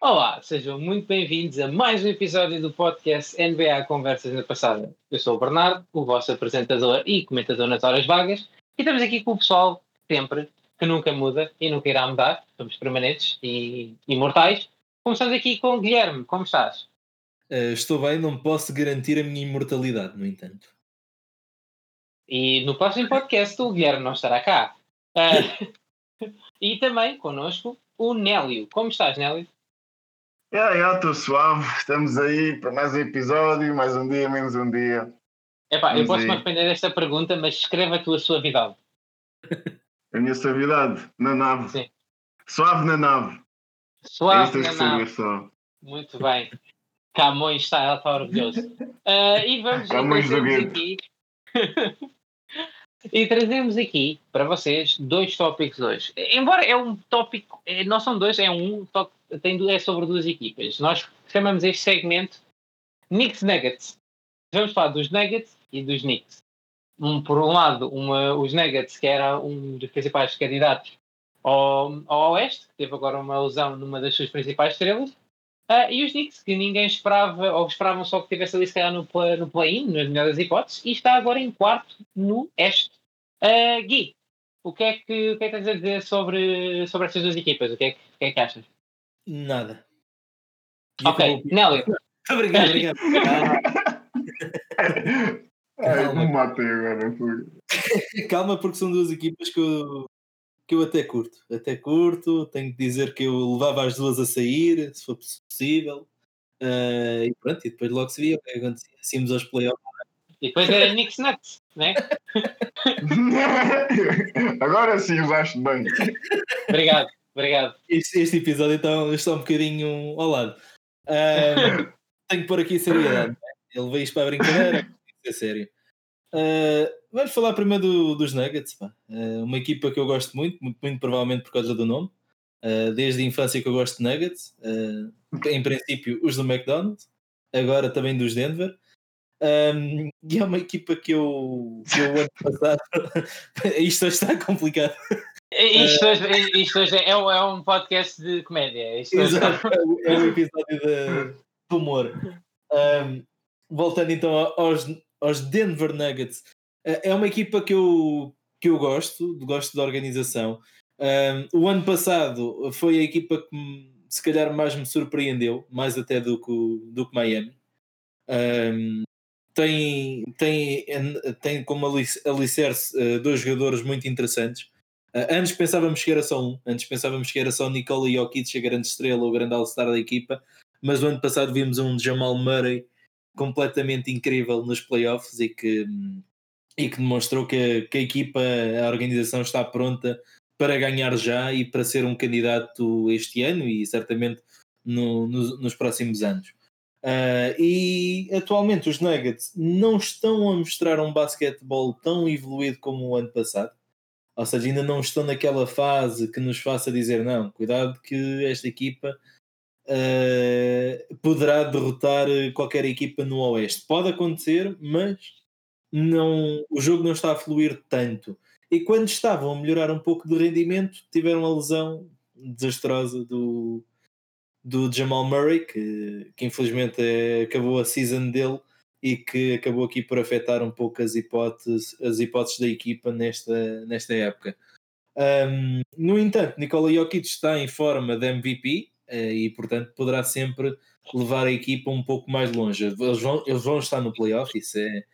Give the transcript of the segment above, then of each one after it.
Olá, sejam muito bem-vindos a mais um episódio do podcast NBA Conversas na Passada. Eu sou o Bernardo, o vosso apresentador e comentador nas horas vagas, e estamos aqui com o pessoal sempre, que nunca muda e nunca irá mudar, somos permanentes e imortais. Começamos aqui com o Guilherme, como estás? Uh, estou bem, não posso garantir a minha imortalidade, no entanto. E no próximo podcast o Guilherme não estará cá. Uh, e também connosco o Nélio. Como estás, Nélio? Yeah, yeah, estou suave. Estamos aí para mais um episódio, mais um dia, menos um dia. Epá, eu posso responder esta pergunta, mas escreva a tua suavidade. A minha suavidade na nave. Sim. Suave na nave. Suave é na nave. Só. Muito bem. Camões está, ela está orgulhoso. Uh, e vamos Camões do aqui. e trazemos aqui para vocês dois tópicos hoje. Embora é um tópico, eh, não são dois, é um tem, é sobre duas equipas. Nós chamamos este segmento Knicks Nuggets. Vamos falar dos Nuggets e dos Knicks. Um, por um lado, uma, os Nuggets, que era um dos principais candidatos ao, ao Oeste, que teve agora uma lesão numa das suas principais estrelas, uh, e os Knicks, que ninguém esperava, ou esperavam só que tivesse ali se calhar no, no play-in, nas melhores hipóteses, e está agora em quarto no Este. Uh, Gui, o que, é que, o que é que tens a dizer sobre, sobre estas duas equipas? O que é que, o que, é que achas? Nada. E ok, Nélio. Obrigado, obrigado. Calma. me matei agora. Calma, porque são duas equipas que eu, que eu até curto. Até curto, tenho que dizer que eu levava as duas a sair, se for possível. Uh, e pronto, e depois logo se via o que é acontecia. Assíamos aos playoffs. E depois era Knicks Nuts, né? Agora sim usaste bem. Obrigado. Obrigado. Este, este episódio está, está um bocadinho ao lado. Uh, tenho que pôr aqui seriedade. Né? Ele veio isto para a brincadeira, é sério. Uh, vamos falar primeiro do, dos Nuggets. Uh, uma equipa que eu gosto muito, muito, muito, provavelmente por causa do nome. Uh, desde a infância que eu gosto de Nuggets. em princípio, os do McDonald's. Agora também dos Denver. Um, e é uma equipa que eu, que eu ano passado. isto está complicado. Isto, hoje, isto hoje é, um, é um podcast de comédia. Isto Exato, é um episódio de, de humor. Um, voltando então aos, aos Denver Nuggets, é, é uma equipa que eu, que eu gosto, gosto da organização. Um, o ano passado foi a equipa que se calhar mais me surpreendeu, mais até do que, do que Miami. Um, tem, tem, tem como alicerce uh, dois jogadores muito interessantes. Uh, antes pensávamos que era só um, antes pensávamos que era só Nikola Jokic, a grande estrela, o grande all-star da equipa, mas o ano passado vimos um Jamal Murray completamente incrível nos playoffs e que, e que demonstrou que a, que a equipa, a organização está pronta para ganhar já e para ser um candidato este ano e certamente no, no, nos próximos anos. Uh, e atualmente os Nuggets não estão a mostrar um basquetebol tão evoluído como o ano passado. Ou seja, ainda não estão naquela fase que nos faça dizer não, cuidado que esta equipa uh, poderá derrotar qualquer equipa no Oeste. Pode acontecer, mas não, o jogo não está a fluir tanto. E quando estavam a melhorar um pouco de rendimento, tiveram a lesão desastrosa do, do Jamal Murray, que, que infelizmente é, acabou a season dele e que acabou aqui por afetar um pouco as hipóteses, as hipóteses da equipa nesta, nesta época. Um, no entanto, Nikola Jokic está em forma de MVP uh, eh, e, portanto, poderá sempre levar a equipa um pouco mais longe. Eles vão, eles vão estar no playoff, isso, é,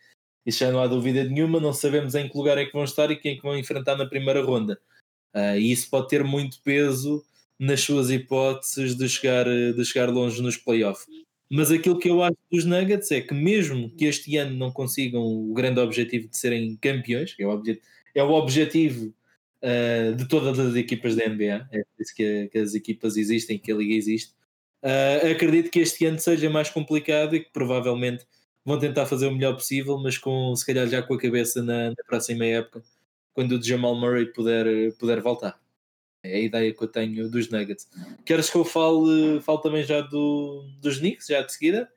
isso já não há dúvida nenhuma. Não sabemos em que lugar é que vão estar e quem é que vão enfrentar na primeira ronda. Uh, e isso pode ter muito peso nas suas hipóteses de chegar, de chegar longe nos playoffs. Mas aquilo que eu acho dos Nuggets é que, mesmo que este ano não consigam o grande objetivo de serem campeões, que é o, objet é o objetivo uh, de todas as equipas da NBA, é isso que, que as equipas existem, que a liga existe. Uh, acredito que este ano seja mais complicado e que provavelmente vão tentar fazer o melhor possível, mas com se calhar já com a cabeça na, na próxima época, quando o Jamal Murray puder, puder voltar. É a ideia que eu tenho dos Nuggets. Queres que eu fale, fale também já do, dos Knicks, já de seguida?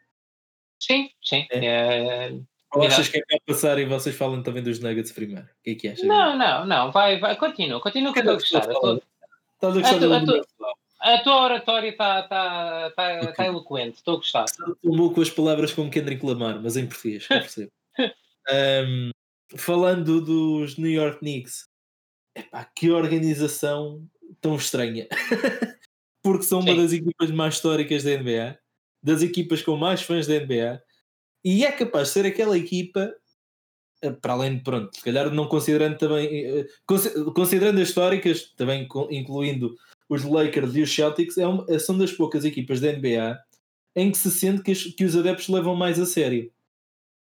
Sim, sim. É. É, Ou achas que é para passar e vocês falam também dos Nuggets primeiro? O que é que achas? Não, não, não, vai, vai, continua, continua que eu estou a gostar. Estás a gostar do a tua oratória está tá, tá, tá eloquente, estou a gostar. Estou com as palavras como Kendrick Lamar, mas em português, eu percebo. um, falando dos New York Knicks, epá, que organização tão estranha. Porque são Sim. uma das equipas mais históricas da NBA, das equipas com mais fãs da NBA, e é capaz de ser aquela equipa, eh, para além de, pronto, se calhar não considerando também, eh, considerando as históricas, também incluindo os Lakers e os Celtics, é uma, são das poucas equipas da NBA em que se sente que, que os adeptos levam mais a sério.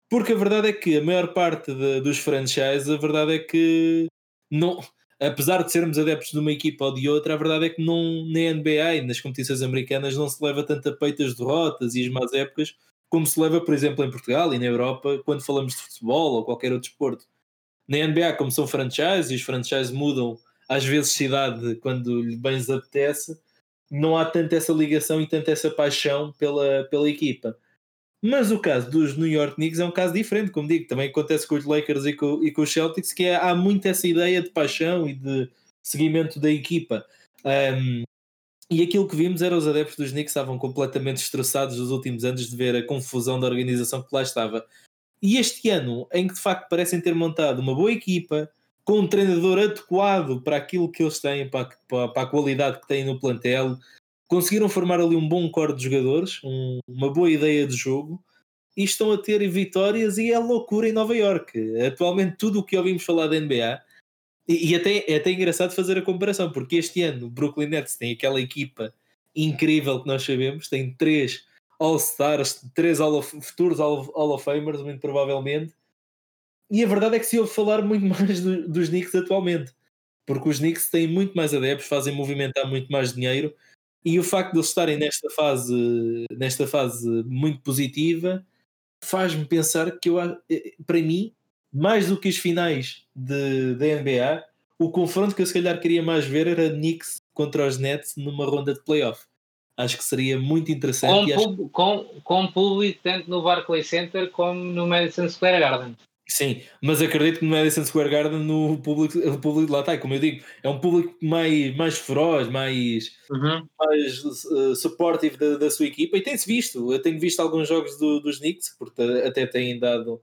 Porque a verdade é que a maior parte de, dos franchises, a verdade é que não, apesar de sermos adeptos de uma equipa ou de outra, a verdade é que não, na NBA e nas competições americanas não se leva tanto a peito as derrotas e as más épocas como se leva, por exemplo, em Portugal e na Europa quando falamos de futebol ou qualquer outro desporto. Na NBA, como são franchises e os franchises mudam às vezes cidade quando lhe bem apetece, não há tanta essa ligação e tanta essa paixão pela, pela equipa. Mas o caso dos New York Knicks é um caso diferente, como digo, também acontece com os Lakers e com, e com os Celtics, que é, há muito essa ideia de paixão e de seguimento da equipa. Um, e aquilo que vimos era os adeptos dos Knicks estavam completamente estressados nos últimos anos de ver a confusão da organização que lá estava. E este ano, em que de facto parecem ter montado uma boa equipa, com um treinador adequado para aquilo que eles têm, para, para, para a qualidade que têm no plantel, conseguiram formar ali um bom core de jogadores, um, uma boa ideia de jogo e estão a ter vitórias e é loucura em Nova York. Atualmente tudo o que ouvimos falar da NBA e, e até, é até engraçado fazer a comparação, porque este ano o Brooklyn Nets tem aquela equipa incrível que nós sabemos, tem três All-Stars, três all of, futuros Hall of, Hall of Famers, muito provavelmente, e a verdade é que se ouve falar muito mais do, dos Knicks atualmente, porque os Knicks têm muito mais adeptos, fazem movimentar muito mais dinheiro e o facto de eles estarem nesta fase, nesta fase muito positiva faz-me pensar que eu, eh, para mim, mais do que as finais de, da NBA, o confronto que eu se calhar queria mais ver era Knicks contra os Nets numa ronda de playoff. Acho que seria muito interessante. Com, acho... com, com público tanto no Barclays Center como no Madison Square Garden. Sim, mas acredito que no Madison Square Garden no público, o público lá está, como eu digo, é um público mais, mais feroz, mais, uhum. mais uh, supportive da, da, sua equipa e tem-se visto. Eu tenho visto alguns jogos do, dos Knicks, porque até têm dado.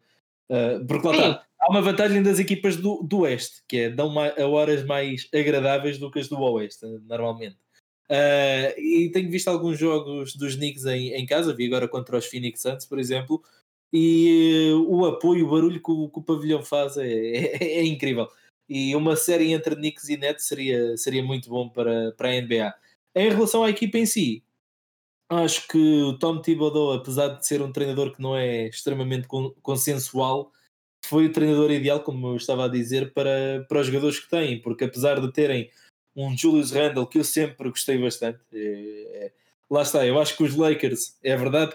Uh, porque lá está, há uma vantagem das equipas do, do Oeste, que é dão mais, a horas mais agradáveis do que as do Oeste, normalmente. Uh, e tenho visto alguns jogos dos Knicks em, em casa, vi agora contra os Phoenix Suns, por exemplo, e o apoio, o barulho que o, que o pavilhão faz é, é, é, incrível. E uma série entre Knicks e Nets seria, seria muito bom para, para a NBA. Em relação à equipa em si, acho que o Tom Thibodeau, apesar de ser um treinador que não é extremamente consensual, foi o treinador ideal, como eu estava a dizer, para, para os jogadores que têm, porque apesar de terem um Julius Randle que eu sempre gostei bastante, é, lá está, eu acho que os Lakers, é verdade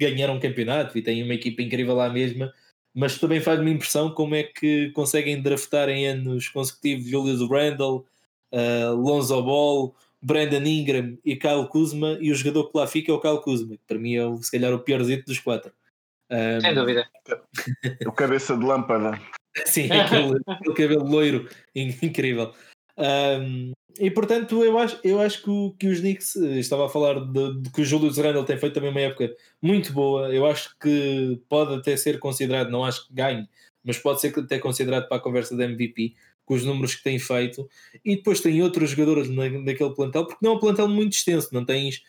ganharam um campeonato e têm uma equipa incrível lá mesma, mas também faz-me impressão como é que conseguem draftar em anos consecutivos Julius Randle, uh, Lonzo Ball, Brandon Ingram e Kyle Kuzma, e o jogador que lá fica é o Kyle Kuzma, que para mim é se calhar o piorzito dos quatro. Um, Sem dúvida. O cabeça de lâmpada. Sim, aquele, aquele cabelo loiro incrível. Um, e portanto, eu acho, eu acho que, o, que os Knicks, eh, estava a falar de, de, que o Julius Randle tem feito também uma época muito boa. Eu acho que pode até ser considerado, não acho que ganhe, mas pode ser até considerado para a conversa da MVP, com os números que tem feito. E depois tem outros jogadores na, naquele plantel, porque não é um plantel muito extenso, não tens,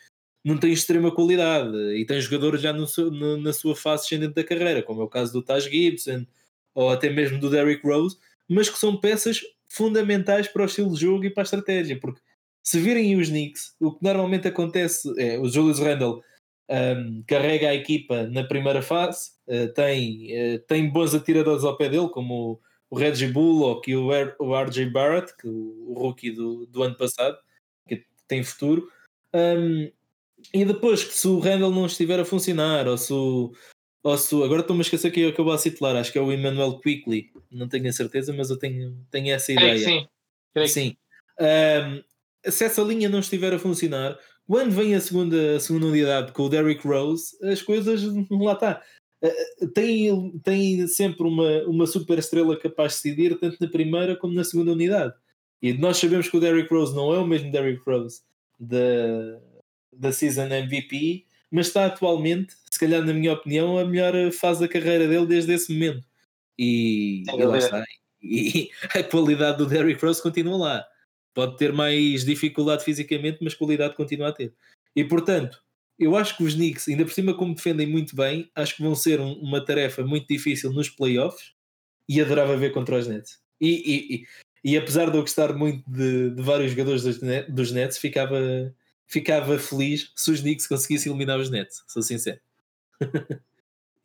não tens extrema qualidade e tem jogadores já no, no, na sua fase ascendente da carreira, como é o caso do Taj Gibson ou até mesmo do Derrick Rose, mas que são peças fundamentais para o estilo de jogo e para a estratégia, porque se virem os Knicks, o que normalmente acontece é o Julius Randle um, carrega a equipa na primeira fase, uh, tem, uh, tem bons atiradores ao pé dele, como o, o Reggie Bullock e o, R, o RJ Barrett, que o, o rookie do, do ano passado, que tem futuro. Um, e depois que se o Randall não estiver a funcionar, ou se o, Agora estou-me a esquecer que eu acabou a titular, acho que é o Emmanuel Quickly, não tenho a certeza, mas eu tenho, tenho essa ideia. sim. sim. Um, se essa linha não estiver a funcionar, quando vem a segunda, a segunda unidade com o Derrick Rose, as coisas lá está. uh, tem, tem sempre uma, uma super estrela capaz de decidir, tanto na primeira como na segunda unidade. E nós sabemos que o Derrick Rose não é o mesmo Derrick Rose da, da season MVP, mas está atualmente, se calhar na minha opinião, a melhor fase da carreira dele desde esse momento. E, e lá está. E a qualidade do Derrick Rose continua lá. Pode ter mais dificuldade fisicamente, mas qualidade continua a ter. E portanto, eu acho que os Knicks, ainda por cima, como defendem muito bem, acho que vão ser um, uma tarefa muito difícil nos playoffs e adorava ver contra os Nets. E, e, e, e apesar de eu gostar muito de, de vários jogadores dos, dos Nets, ficava, ficava feliz se os Knicks conseguissem eliminar os Nets, sou sincero.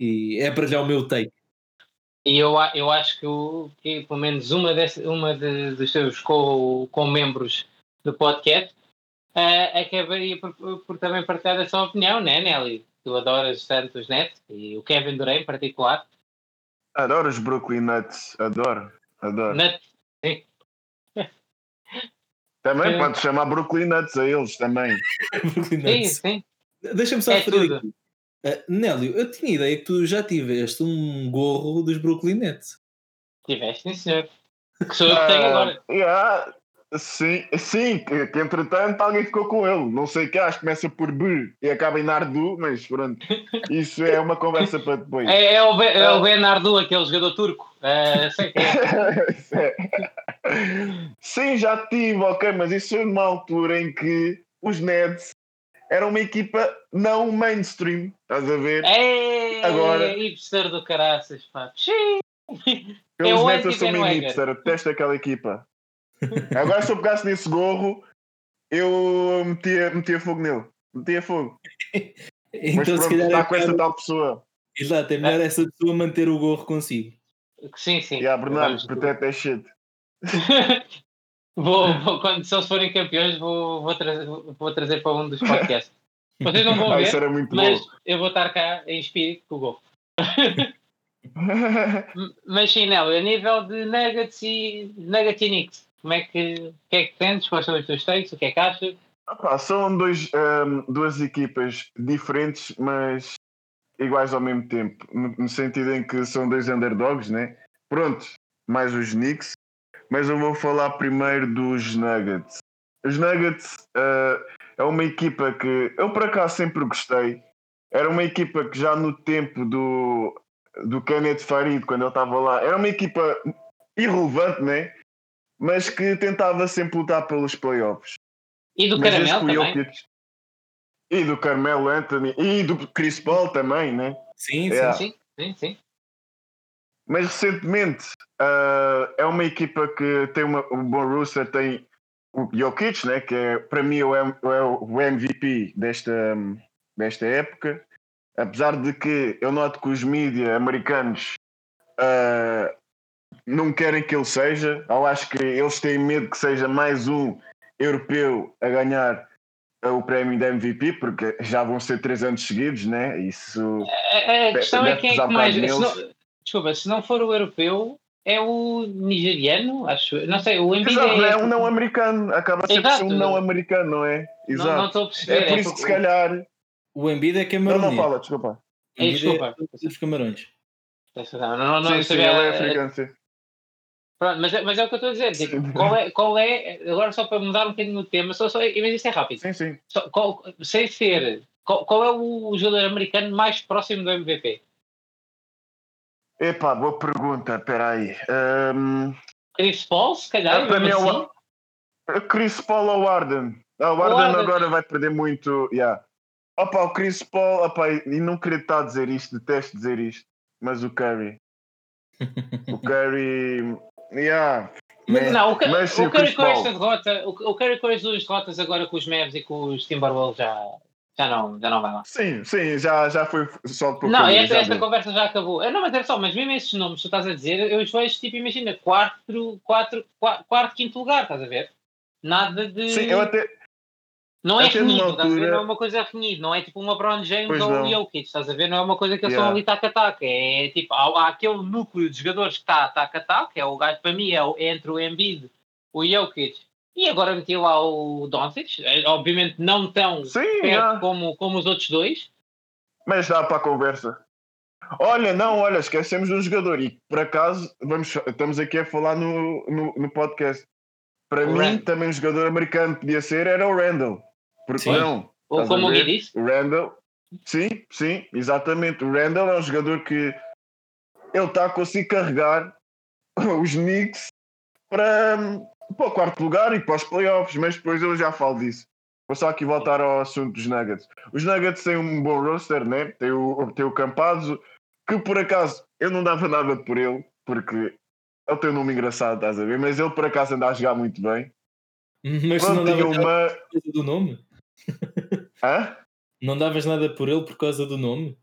e é para já o meu take. E eu, eu acho que, o, que pelo menos uma, desse, uma de, dos seus co-membros do podcast uh, acabaria por, por, também partilhar a sua opinião, né, Nelly? Tu adoras tanto os Nets e o Kevin Durant em particular. Adoro os Brooklyn Nets, adoro, adoro. Nets, sim. Também é. pode chamar Brooklyn Nets a eles também. Brooklyn Nets. Sim, sim. Deixa-me só é referir aqui. Uh, Nélio, eu tinha ideia que tu já tiveste um gorro dos Brooklyn Nets. Tiveste, sim, senhor. Que sou eu que tenho agora. Uh, yeah. Sim, sim que, que, entretanto alguém ficou com ele. Não sei que acho que começa por B e acaba em Nardu, mas pronto, isso é uma conversa para depois. É, é, o, ben, é o Ben Nardu, aquele jogador turco. É, sei que é. Sim, já tive, ok, mas isso foi numa altura em que os Nets eram uma equipa não mainstream, estás a ver? É, Agora, hipster do caraças, pá. Pelos é Nets eu sou meio hipster, eu detesto aquela equipa. Agora, se eu pegasse nesse gorro, eu metia, metia fogo nele. Metia fogo. então, Mas pronto, se calhar está é com essa tal pessoa. Exato, é melhor essa pessoa manter o gorro consigo. Sim, sim. E a Bernardo, protete é shit. vou, vou, quando, se eles forem campeões, vou, vou, trazer, vou trazer para um dos podcasts. Vocês não vão ah, ver, mas bom. eu vou estar cá em espírito com o gorro. mas sim, Nélio, a nível de Nuggets e Nuggets e Knicks, como é que, que é que sentes? Quais são os teus takes? O que é que achas? Opa, são dois, um, duas equipas diferentes, mas iguais ao mesmo tempo, no, no, sentido em que são dois underdogs, né? Pronto, mais os Knicks, mas eu vou falar primeiro dos Nuggets. Os Nuggets uh, é uma equipa que eu por acaso sempre gostei. Era uma equipa que já no tempo do, do Kenneth Farid, quando ele estava lá, era uma equipa irrelevante, né? mas que tentava sempre lutar pelos playoffs. E do Caramelo também? E do Carmelo Anthony e do Chris Paul também, né? Sim, sim, sim, sim, sim. Mas recentemente uh, é uma equipa que tem uma, o Bon Rooster tem o Jokic, né? Que é para mim o, é o MVP desta, desta época. Apesar de que eu noto que os mídias americanos uh, não querem que ele seja, ou acho que eles têm medo que seja mais um europeu a ganhar o prémio da MVP, porque já vão ser três anos seguidos, né? Isso. A, a questão é quem é que mais. Não, desculpa, se não for o europeu, é o nigeriano, acho. Não sei, o Embiid é. é um não americano, acaba sempre ser um não americano, não é? Exato. Não, não estou a perceber. É por é isso que se calhar. O Embiid é camarões. Não, não fala, desculpa. É, desculpa. É dos camarões. Não, não, não, sim, sim, ele é africano, sim. Pronto, mas, é, mas é o que eu estou a dizer. Tipo, qual, é, qual é, agora só para mudar um bocadinho o tema, só, só, mas isso é rápido. Sim, sim. Só, qual, sem ser, qual, qual é o jogador americano mais próximo do MVP? Epá, boa pergunta, espera aí. Um... Chris Paul, se calhar, é, assim? o Chris Paul ou Arden. Ah, o Arden, Arden agora vai perder muito. Yeah. Opa, o Chris Paul, opa, e não queria estar a dizer isto, detesto dizer isto, mas o Curry. o Curry Yeah. Mas, não, o, mas, o, Curry com esta derrota, o, o Curry com as duas derrotas agora com os Mavs e com os Timberwolves já, já, não, já não vai lá. Sim, sim, já, já foi só por Não, Curry, esta, esta conversa já acabou. Não, mas era só, mas mesmo esses nomes que tu estás a dizer, eu os vejo tipo, imagina, quarto, quatro, quarto, quarto, quinto lugar, estás a ver? Nada de. Sim, eu até, não é renhido, altura... não é uma coisa renhida, não é tipo uma Brown James pois ou o Jokic, estás a ver? Não é uma coisa que eles yeah. estão ali tac-a-tac, é tipo, há, há, aquele núcleo de jogadores que está tac-a-tac, é o gajo para mim, é, o, é entre o Embiid, o Jokic, e agora meti lá o Doncic, é, obviamente não tão Sim, perto yeah. como, como os outros dois. Mas dá para a conversa. Olha, não, olha, esquecemos um jogador e por acaso vamos, estamos aqui a falar no, no, no podcast. Para O mim, também um jogador americano podia ser era o Randall. Porque Sim. não? Ou como o? Gui disse, O Randall, sim, sim, exatamente. O Randall é um jogador que ele está a conseguir carregar os Knicks para, para o quarto lugar e para os playoffs, mas depois eu já falo disso. Vou só aqui voltar ao assunto dos Nuggets. Os Nuggets têm um bom roster, né? Tem o, tem o Campazzo, que por acaso eu não dava nada por ele, porque ele tem um nome engraçado, estás a ver? Mas ele por acaso anda a jogar muito bem. Mas tu não Pronto, davas nada uma. por causa do nome? Hã? Não davas nada por ele por causa do nome?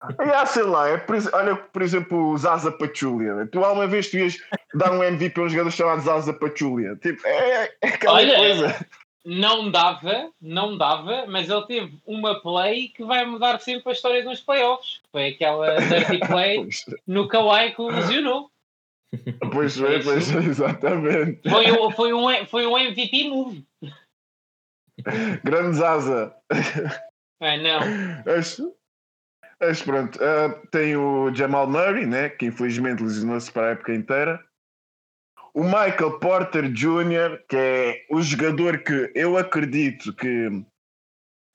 Ah, sei lá, é olha, por exemplo, o Zaza Pachulia. Tu alguma vez tu ias dar um MVP a um jogador chamado Zaza Pachulia? Tipo, é, é aquela Olha, coisa. não dava, não dava, mas ele teve uma play que vai mudar sempre a história dos playoffs. Foi aquela dirty play no Kawhi que o lesionou. pois, é, pois, é, exatamente. Foi, o- foi, um, foi um MVP move. Grande Zaza. Ah, não. Mas, mas pronto, ah, tem o Jamal Murray, né, que infelizmente lesionou-se para a época inteira. O Michael Porter Jr., que é o jogador que eu acredito que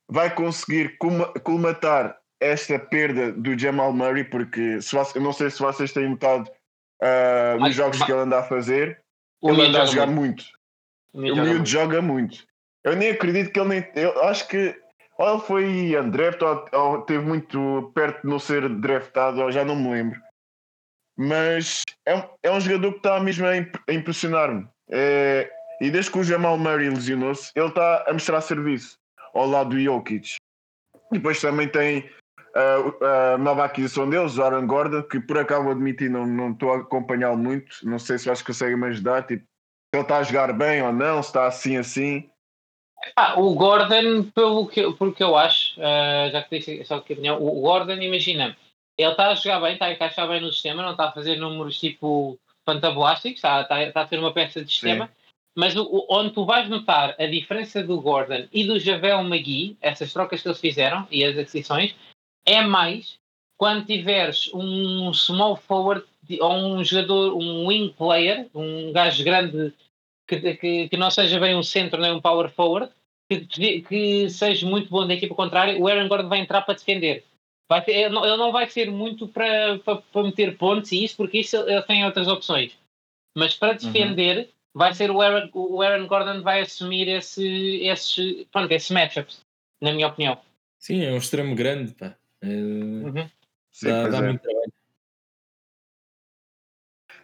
vai conseguir colma- colmatar esta perda do Jamal Murray, porque se eu não sei se vocês têm notado ah, nos jogos mas- que ele anda a fazer, O ele anda a joga jogar muito. muito. O miúdo joga miúdo muito. joga muito. Eu nem acredito que ele nem. Eu acho que ou ele foi undraft ou, ou teve muito perto de não ser draftado, ou já não me lembro. Mas é um, é um jogador que está mesmo a, imp- a impressionar-me. É, e desde que o Jamal Murray lesionou-se, ele está a mostrar serviço ao lado do Jokic. Depois também tem ah, a nova aquisição deles, o Aaron Gordon, que por acaso vou admitir, não, não estou a acompanhá-lo muito. Não sei se vocês conseguem me ajudar. Tipo, se ele está a jogar bem ou não, se está assim assim. Ah, o Gordon, pelo que, pelo que eu acho, ah, já que disse só que a opinião, o Gordon, imagina, ele está a jogar bem, está a encaixar bem no sistema, não está a fazer números tipo fantablásticos, está, está, está a ter uma peça de sistema, mas o, onde tu vais notar a diferença do Gordon e do Javel McGee, essas trocas que eles fizeram e as aquisições, é mais quando tiveres um small forward ou um jogador, um wing player, um gajo grande que, que, que não seja bem um centro nem um power forward, que, que- seja muito bom da equipa contrária, o Aaron Gordon vai entrar para defender. Vai ter- ele, não, ele não vai ser muito para, para, para meter pontos e isso, porque isso ele, tem outras opções. Mas para defender, vai ser o Aaron, o Aaron Gordon vai assumir esse, esses, pronto, esses matchups, na minha opinião. Sim, é um extremo grande, pá. É, Uhum. Sim, dá dá é. muito trabalho.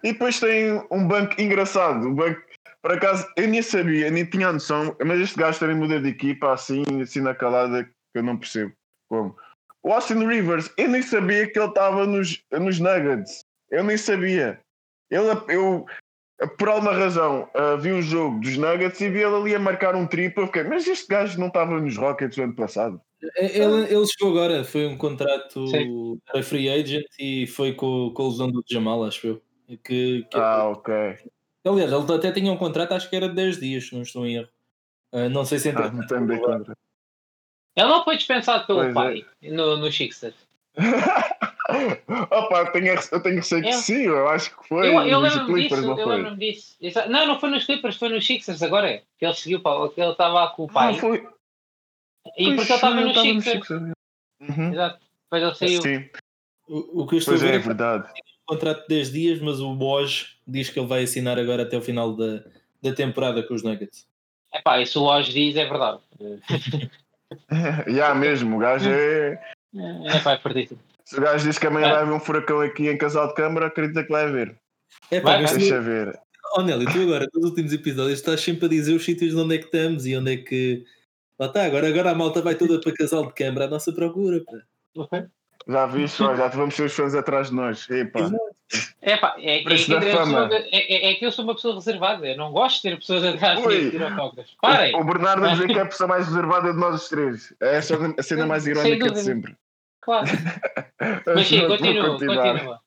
E depois tem um banco engraçado. Um banco, por acaso, eu nem sabia, nem tinha noção, mas este gajo também muda de equipa assim, assim na calada, que eu não percebo como. O Austin Rivers, eu nem sabia que ele estava nos, nos Nuggets. Eu nem sabia. Ele, eu, por alguma razão, ah, vi um jogo dos Nuggets e vi ele ali a marcar um triplo. Eu fiquei, mas este gajo não estava nos Rockets no ano passado. É, Ele, ele chegou agora, foi um contrato Sim. era free agent e foi com, com a lesão do Jamal, acho eu. Que, que- Ah, ok. Aliás, ele até tinha um contrato, acho que era de 10 dias, se não estou em erro. Ah, não sei se Ah, entra. não bem contra. Ele não foi dispensado pelo Pois é. pai no, no Sixers. Opa, eu tenho, eu tenho receio que Eu- sim, eu acho que foi. Eu, eu lembro-me disso, não eu foi? lembro-me disso. Não, não foi nos Clippers, foi nos Sixers agora. é. Que ele seguiu para que ele estava lá com o Ah, pai. foi. e Pois porque ele estava nos Sixers. Sixers. Uhum. Exato. Depois ele saiu. Sim, O, o que eu estou pois a ver é, é é que verdade. Contrato de 10 dias, mas o Woj diz que ele vai assinar agora até o final da, da temporada com os Nuggets. Epá, isso o Lodge diz é verdade. Já mesmo, o gajo é. É pá, é perdido. Se o gajo diz que amanhã É. vai haver um furacão aqui em Casal de Câmara, acredita que vai haver. É pá, Vai, mas vai. tu, Deixa ver. oh, Nelly, tu agora, nos últimos episódios, estás sempre a dizer os sítios de onde é que estamos e onde é que. Lá está, agora, agora a malta vai toda para casal de câmara à nossa procura. Pá. Já viste, ó, já vamos ter os fãs atrás de nós. Epá, é, é, Preço que sou, é, é- é que eu sou uma pessoa reservada. Eu não gosto de ter pessoas atrás de mim a tirar autógrafos. Parem! O Bernardo a dizer que é a pessoa mais reservada de nós os três. É a cena mais irónica de sempre. Claro. Mas sim, continua, continua.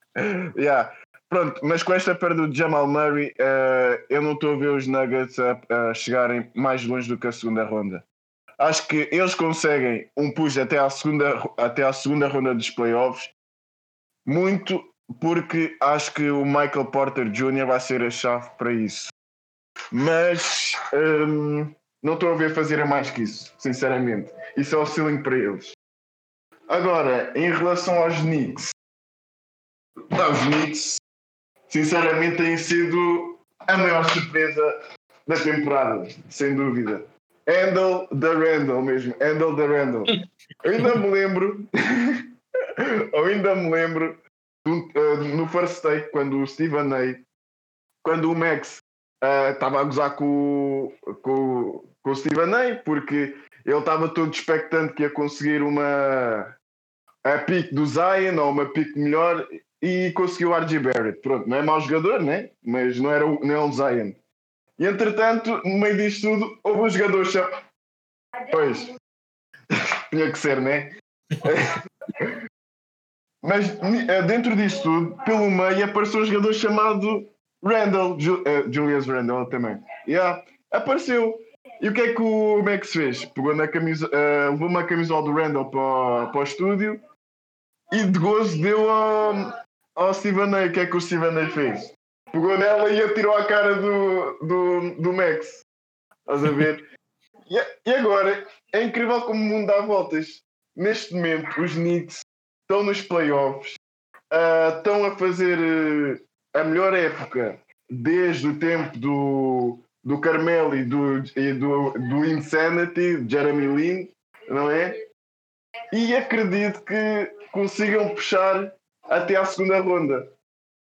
Yeah. Pronto, mas com esta perda do Jamal Murray, eh, eu não estou a ver os Nuggets a, a chegarem mais longe do que a segunda ronda. Acho que eles conseguem um push até à segunda, até à segunda ronda dos playoffs muito porque acho que o Michael Porter Jr. vai ser a chave para isso. Mas hum, não estou a ver fazer mais que isso, sinceramente. Isso é o ceiling para eles. Agora, em relação aos Knicks, os Knicks, sinceramente, têm sido a maior surpresa da temporada, sem dúvida. Handle da Randall mesmo, Handle da Randall. Eu ainda me lembro, eu ainda me lembro uh, no first take, quando o Steven A, quando o Max estava uh, a gozar com, com, com o Steven A, porque ele estava todo expectante que ia conseguir uma a pique do Zion ou uma pique melhor e conseguiu o RG Barrett. Pronto, não é mau jogador, né? mas não era o, não é o Zion. E entretanto, no meio disto tudo, houve um jogador chamado. Pois, tinha que ser, né? mas eh, dentro disto tudo, pelo meio, apareceu um jogador chamado Randall, Ju, uh, Julius Randall também. Yeah, apareceu. E o que é que o Max fez? Pegou na camisa, uh, levou uma camisola do Randall para, para o estúdio e de gozo deu ao, ao Steven A. O que é que o Steven A fez? Pegou nela e atirou a cara do, do, do Max. Estás a ver? e, e agora é incrível como o mundo dá voltas. Neste momento, os Knicks estão nos playoffs, uh, estão a fazer uh, a melhor época desde o tempo do, do Carmelo e do, e do, do Insanity, Jeremy Lin, não é? E acredito que consigam puxar até à segunda ronda.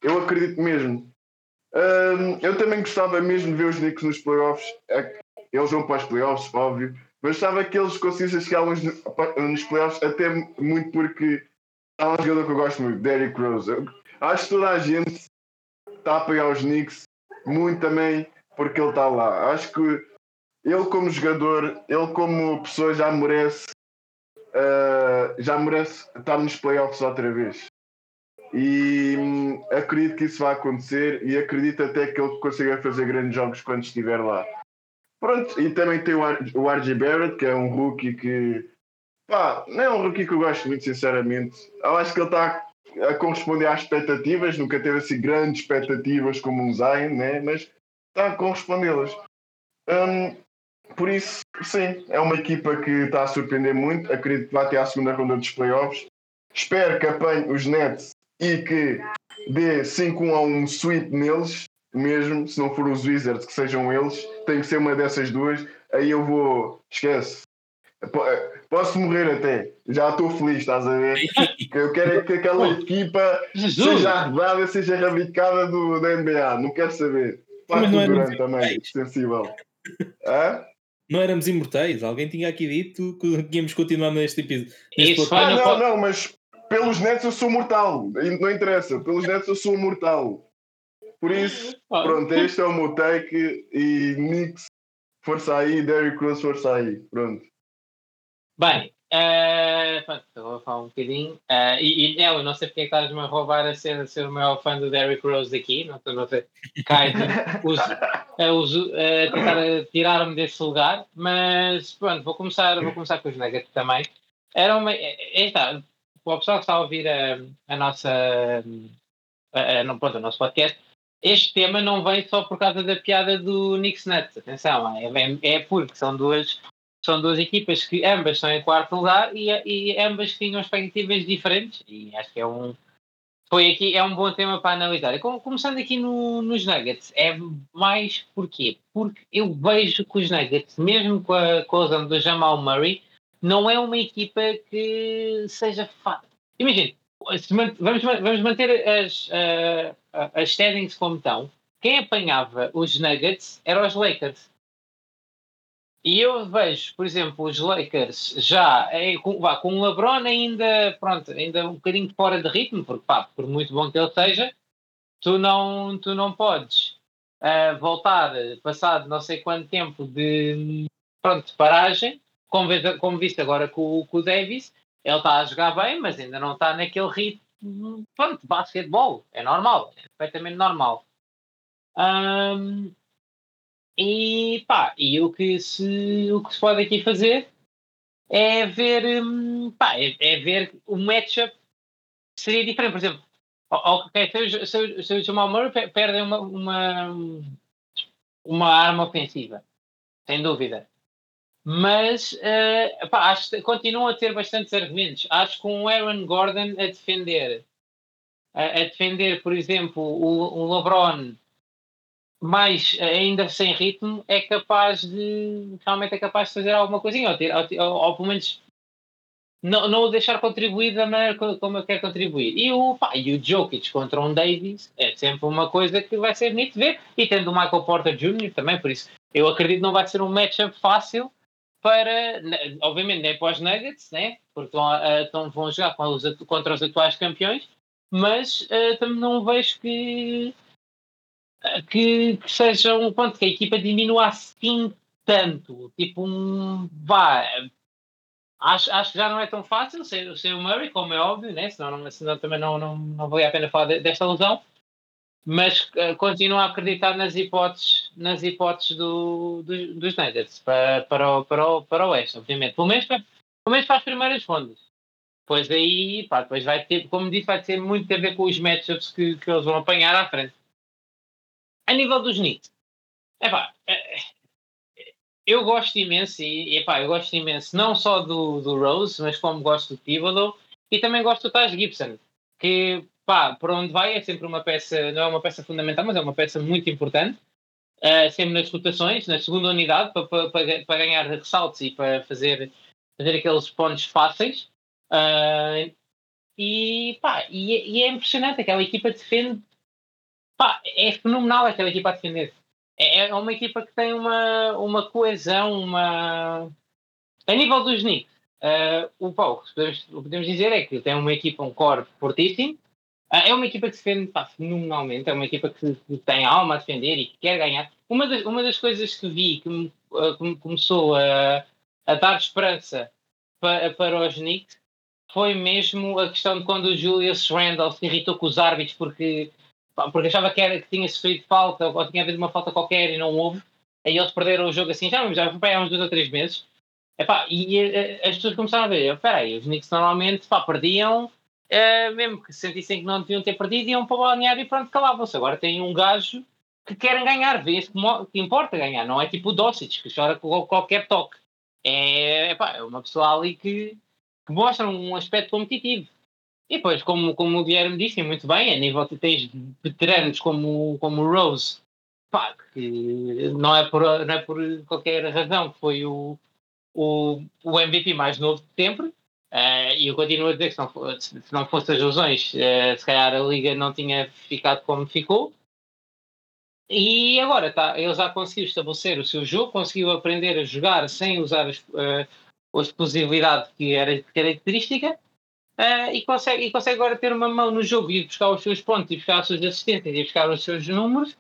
Eu acredito mesmo. Um, eu também gostava mesmo de ver os Knicks nos playoffs. É eles vão para os playoffs, óbvio. Mas gostava que eles conseguissem chegar nos, nos playoffs, até muito porque há um jogador que eu gosto muito, Derrick Rose. Eu acho que toda a gente está a apoiar os Knicks, muito também porque ele está lá. Acho que ele como jogador, ele como pessoa já merece uh, já merece estar nos playoffs outra vez. E hum, acredito que isso vai acontecer e acredito até que ele consiga fazer grandes jogos quando estiver lá. Pronto, e também tem o, o RG Barrett, que é um rookie que pá, não é um rookie que eu gosto muito, sinceramente. Eu acho que ele está a corresponder às expectativas, nunca teve assim grandes expectativas como um Zion, né? mas está a correspondê-las. Um, por isso, sim, é uma equipa que está a surpreender muito. Acredito que vai até à segunda ronda dos playoffs. Espero que apanhe os Nets e que dê 5-1 a um sweep neles, mesmo se não for os Wizards, que sejam eles. Tem que ser uma dessas duas. Aí eu vou. Esquece. Posso morrer até. Já estou feliz, estás a ver? Eu quero é que aquela equipa seja arredada, seja erradicada do, da NBA. Não quero saber. Mas não também, sensível. Hã? Não éramos imortais? Alguém tinha aqui dito que tínhamos continuar neste episódio. Isso ah, não, não, mas pelos netos eu sou mortal. Não interessa. Pelos netos eu sou mortal. Por isso, ah. pronto, este é o meu take. E Nix, força aí. Derrick Cruz, força aí. Pronto. Bem, Uh, pronto, vou falar um bocadinho. Uh, e, e eu não sei porque é que estás-me a roubar a ser, a ser o maior fã do Derrick Rose daqui. Não estou a ver. Cai, uso, uh, uso, uh, tentar tirar-me desse lugar. Mas pronto, vou começar, vou começar com os Nuggets também. Era uma. É, está, o pessoal que está a ouvir a, a nossa. A, a, pronto, o nosso podcast. Este tema não vem só por causa da piada do Knicks Nets. Atenção, é, é, é porque são duas são duas equipas que ambas estão em quarto lugar e, e ambas tinham expectativas diferentes e acho que é um foi aqui é um bom tema para analisar. Começando aqui no, nos Nuggets, é mais porquê? Porque eu vejo que os Nuggets, mesmo com a coisa do Jamal Murray, não é uma equipa que seja fácil. Imagina, vamos, vamos manter as, uh, as standings como estão. Quem apanhava os Nuggets eram os Lakers. E eu vejo, por exemplo, os Lakers já é, com, vá, com o LeBron ainda, pronto, ainda um bocadinho fora de ritmo, porque pá, por muito bom que ele seja, tu não, tu não podes uh, voltar, passado não sei quanto tempo de pronto, de paragem, como, como viste agora com, com o Davis, ele está a jogar bem, mas ainda não está naquele ritmo pronto, de basquetebol. É normal, é perfeitamente normal. Um, e pá, e o que se, o que se pode aqui fazer é ver, hum, pá, é, é ver o matchup seria diferente. Por exemplo, se, se, se o Jamal Murray perde uma, uma, uma arma ofensiva, sem dúvida. Mas uh, pá, acho continuam a ter bastantes argumentos. Acho que um Aaron Gordon a defender, a, a defender, por exemplo, o, o LeBron mais ainda sem ritmo, é capaz de realmente é capaz de fazer alguma coisinha, ou, ter, ou, ou pelo menos não, não o deixar contribuir da maneira como eu quero contribuir. E o, pá, e o Jokic contra um Davis é sempre uma coisa que vai ser bonito ver. E tendo o Michael Porter Jr. também, por isso eu acredito que não vai ser um matchup fácil para, obviamente, nem para os Nuggets, né? porque estão, vão jogar contra os atuais campeões, mas uh, também não vejo que, que, que seja um ponto que a equipa diminua assim tanto. Tipo, um, vá, Acho, acho que já não é tão fácil ser, ser o Murray, como é óbvio, né? senão, não, senão também não, não, não valia a pena falar de, desta lesão. Mas uh, continuo a acreditar nas hipóteses, nas hipóteses do, do, dos Nuggets para, para, o, para, o, para o Oeste, obviamente. Pelo menos, para, pelo menos para as primeiras rondas. Pois aí, pá, depois vai ter, como disse, vai ter muito a ver com os matchups que, que eles vão apanhar à frente. A nível dos Knicks, é pá, eu gosto imenso, e epá, eu gosto imenso não só do, do Rose, mas como gosto do Thibodeau e também gosto do Taj Gibson, que pá, para onde vai é sempre uma peça, não é uma peça fundamental, mas é uma peça muito importante, uh, sempre nas rotações, na segunda unidade, para, para, para ganhar ressaltos e para fazer, fazer aqueles pontos fáceis. Uh, e, pá, e, e, é impressionante, aquela equipa defende, pá, é fenomenal aquela equipa a defender. É, é uma equipa que tem uma, uma coesão, uma. A nível dos Knicks, uh, o Paulo, podemos, o que podemos dizer é que tem uma equipa, um core fortíssimo. Uh, é uma equipa que defende pá, fenomenalmente, é uma equipa que, tem alma a defender e que quer ganhar. Uma das, uma das coisas que vi que me, uh, que me começou a, a dar esperança para, para os Knicks foi mesmo a questão de quando o Julius Randle se irritou com os árbitros porque porque achava que, era, que tinha sofrido falta ou tinha havido uma falta qualquer e não houve. Aí eles perderam o jogo assim, já, já foi há uns dois ou três meses. Epá, e, e eh, as pessoas começaram a ver, espera aí, os Knicks normalmente pá, perdiam, é, mesmo que sentissem que não deviam ter perdido, iam para o balneário e pronto, calavam-se. Agora tem um gajo que querem ganhar, vê que, que importa ganhar, não é tipo o Dossic, que chora com qualquer toque. É, epá, é uma pessoa ali que, que mostra um aspecto competitivo. E depois, como, como o Guilherme disse muito bem, a nível de tens veteranos como, como o Rose, pá, que não é, por, não é por qualquer razão que foi o, o, o MVP mais novo de sempre. Uh, e eu continuo a dizer que se não, se não fosse as lesões, uh, se calhar a Liga não tinha ficado como ficou. E agora tá, ele já conseguiu estabelecer o seu jogo, conseguiu aprender a jogar sem usar as, uh, a explosividade que era característica Uh, e, consegue, e consegue agora ter uma mão no jogo e buscar os seus pontos e buscar as suas assistências e buscar os seus números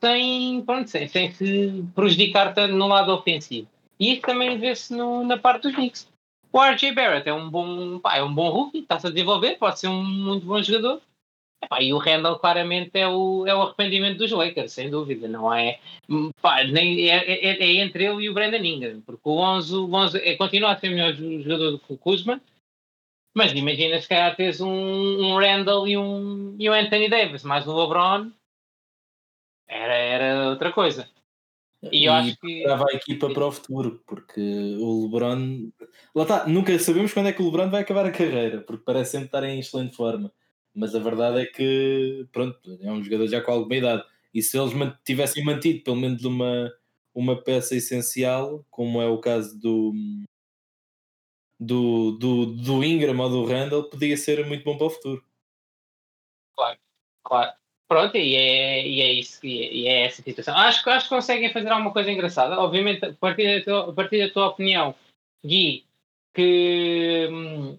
sem, pronto, sem, sem se prejudicar tanto no lado ofensivo. E isso também vê-se na parte dos Knicks. O RJ Barrett é um bom, pá, é um bom rookie, está-se a desenvolver, pode ser um muito bom jogador. E o Randall claramente é o, é o arrependimento dos Lakers, sem dúvida, não é? Pá, nem, é, é, é, entre ele e o Brandon Ingram, porque o Onzo, o Onzo é, continua a ser melhor jogador do que o Kuzma, mas imagina se calhar tens um, um Randall e um, e um Anthony Davis, mais o LeBron, era, era outra coisa. E, eu acho que. Trava a equipa para o futuro, porque o LeBron. Lá está, nunca sabemos quando é que o LeBron vai acabar a carreira, porque parece sempre estar em excelente forma. Mas a verdade é que, pronto, é um jogador já com alguma idade. E se eles tivessem mantido pelo menos uma, uma peça essencial, como é o caso do, do, do, do Ingram ou do Randall podia ser muito bom para o futuro. Claro, claro. Pronto, e é, e é isso, e é essa situação. Acho, acho que conseguem fazer alguma coisa engraçada. Obviamente, a partir da tua, a partir da tua opinião, Gui, que hum,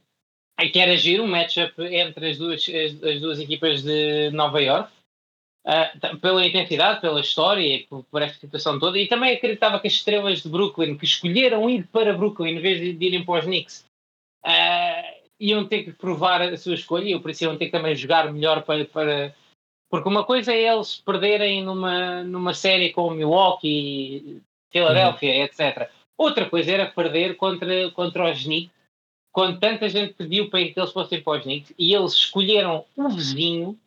quer agir um matchup entre as duas, as, as duas equipas de Nova York. Uh, pela intensidade, pela história por, por, esta situação toda. E também acreditava que as estrelas de Brooklyn, que escolheram ir para Brooklyn em vez de, irem para os Knicks, uh, iam ter que provar a sua escolha e por isso iam ter que também jogar melhor para, para. Porque uma coisa é eles perderem numa, numa série com Milwaukee, Philadelphia, uhum. etc. Outra coisa era perder contra, contra os Knicks, quando tanta gente pediu para que eles fossem para os Knicks e eles escolheram o vizinho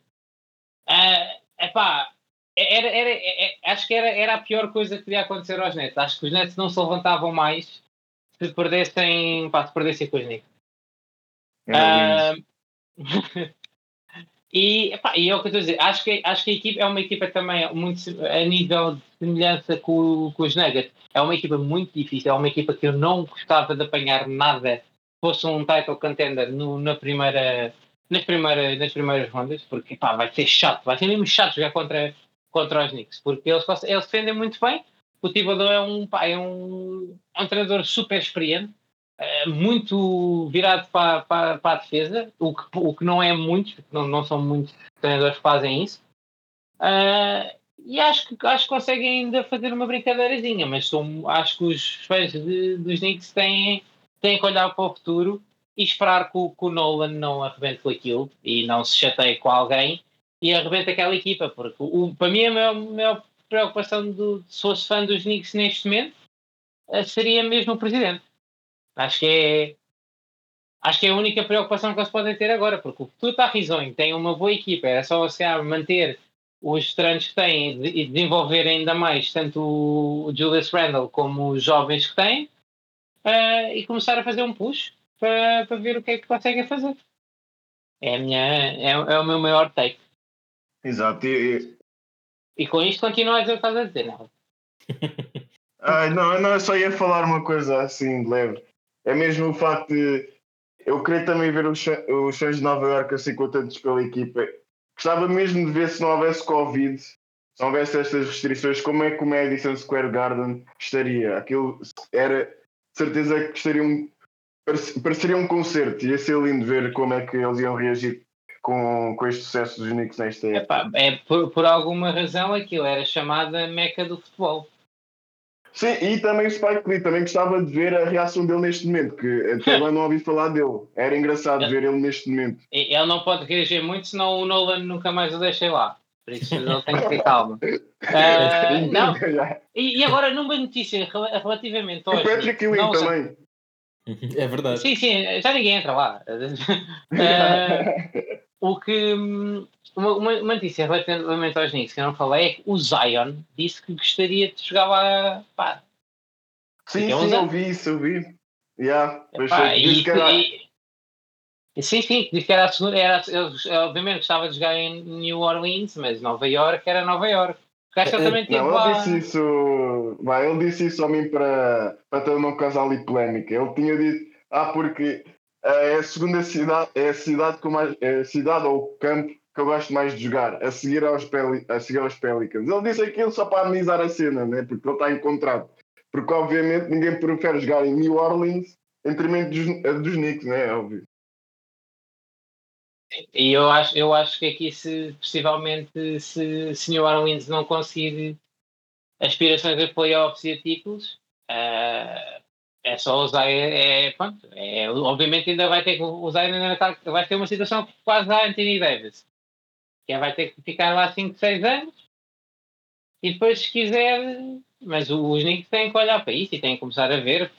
Uh, epá, era, era, era, é, acho que era, era a pior coisa que podia acontecer aos Nets. Acho que os Nets não se levantavam mais se perdessem, pá, se perdessem com os Knicks. Uh, e, epá, e é o que eu estou a dizer. Acho que, acho que a equipa é uma equipa também muito a nível de semelhança com, com os Nuggets. É uma equipa muito difícil. É uma equipa que eu não gostava de apanhar nada fosse um title contender no, na primeira, nas, primeiras, nas primeiras rondas, porque pá, vai ser chato, vai ser mesmo chato jogar contra, contra os Knicks, porque eles, eles defendem muito bem. O Thibodeau é um, é um, é um treinador super experiente, muito virado para, para, para, a defesa, o que, o que não é muito, não, não são muitos treinadores que fazem isso. Uh, e acho que, acho que conseguem ainda fazer uma brincadeirazinha, mas acho que os fãs de, dos Knicks têm, têm que olhar para o futuro e esperar que o, que o Nolan não arrebente com aquilo e não se chateie com alguém e arrebente aquela equipa, porque o, para mim a maior, maior preocupação do, se fosse fã dos Knicks neste momento eh, seria mesmo o presidente. Acho que é acho que é a única preocupação que eles podem ter agora, porque o futuro está risonho, tem uma boa equipa, era só você manter os treinos que têm e desenvolver ainda mais tanto o Julius Randle como os jovens que têm uh, e começar a fazer um push para, para ver o que é que conseguem fazer. É, a minha, é, é o meu maior take. Exato. E, e com isto continua a dizer o que estás a dizer, não? Ai, não, não, eu só ia falar uma coisa assim de leve. É mesmo o facto de eu queria também ver os, os Suns de Nova Iorque assim contentes pela equipa. Gostava mesmo de ver se não houvesse Covid, se não houvesse estas restrições, como é que o Madison Square Garden estaria. Aquilo era certeza que estaria um, pareceria um concerto, ia ser lindo ver como é que eles iam reagir com, com este sucesso dos Knicks nesta época. Epá, é por, por alguma razão aquilo era chamada Meca do futebol. Sim, e também o Spike Lee, também gostava de ver a reação dele neste momento, que até agora não ouvi falar dele. Era engraçado ver ele neste momento. Ele não pode reagir muito, senão o Nolan nunca mais o deixa lá. Por isso ele tem que ter calma. Uh, não. E, e, agora, numa notícia relativamente. O Patrick Ewing também. É verdade. Sim, sim, já ninguém entra lá. Uh, o que. Uma, uma, notícia relativamente aos Knicks que eu não falei é que o Zion disse que gostaria de jogar lá. Pá, sim, sim, eu vi isso, eu vi. Yeah, Epá, e, que era... e, sim, sim, disse que era a. Era, eu, obviamente gostava de jogar em New Orleans, mas Nova York era Nova York. Que também teve não, ele disse isso. Vai, ele disse isso a mim para, para ter não causar ali polémica. Ele tinha dito, ah, porque é a segunda cidade, é a cidade com mais, é a cidade ou o campo que eu gosto mais de jogar, a seguir aos, Peli, a seguir aos Pelicans. Ele disse aquilo só para amenizar a cena, né? porque ele está em contrato. Porque obviamente ninguém prefere jogar em New Orleans em detrimento dos, dos Knicks, né? É óbvio. E eu acho, eu acho que aqui, se possivelmente, se, se New Orleans não conseguir aspirações a playoffs e a títulos, uh, é só usar. É, é, pronto, é, obviamente, ainda vai ter que usar. Ainda vai ter uma situação quase da Anthony Davis, que é, vai ter que ficar lá 5, 6 anos e depois, se quiser. Mas os Knicks têm que olhar para isso e têm que começar a ver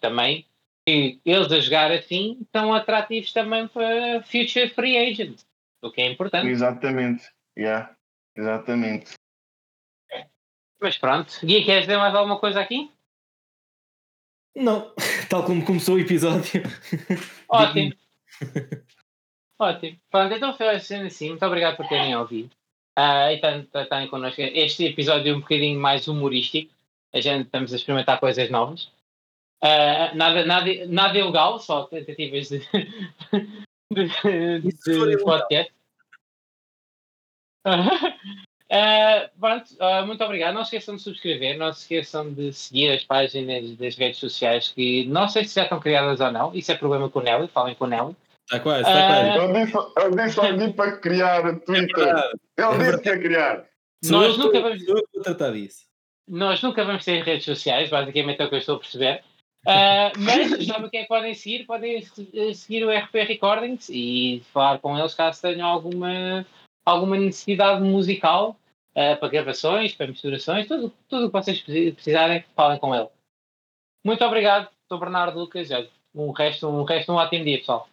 também que eles a jogar assim estão atrativos também para future free agents, o que é importante. Exatamente, yeah. exatamente. Mas pronto, Gui, queres dizer mais alguma coisa aqui? Não, tal como começou o episódio. Ótimo. Ótimo. Pronto, então foi sendo assim. Muito obrigado por terem ouvido. Uh, e estarem connosco. Este episódio é um bocadinho mais humorístico. A gente estamos a experimentar coisas novas. Uh, nada, nada, nada ilegal, só tentativas de, de, de, de podcast. Uh, pronto, uh, muito obrigado. Não se esqueçam de subscrever, não se esqueçam de seguir as páginas das redes sociais que não sei se já estão criadas ou não. Isso é problema com o Nelly, falem com o Nelly. Está quase, está quase. Eu disse, eu disse ao Gui para criar o Twitter. É Ele é disse que ia criar. Nós nunca vamos. tratar disso. Nós nunca vamos ter redes sociais, basicamente é o que eu estou a perceber. Uh, mas sabe o que é que podem seguir? Podem seguir o RP Recordings e falar com eles caso tenham alguma, alguma necessidade musical uh, para gravações, para misturações, tudo, tudo o que vocês precisarem, falem com ele. Muito obrigado, sou Bernardo Lucas. Um resto, um resto um ótimo dia, pessoal.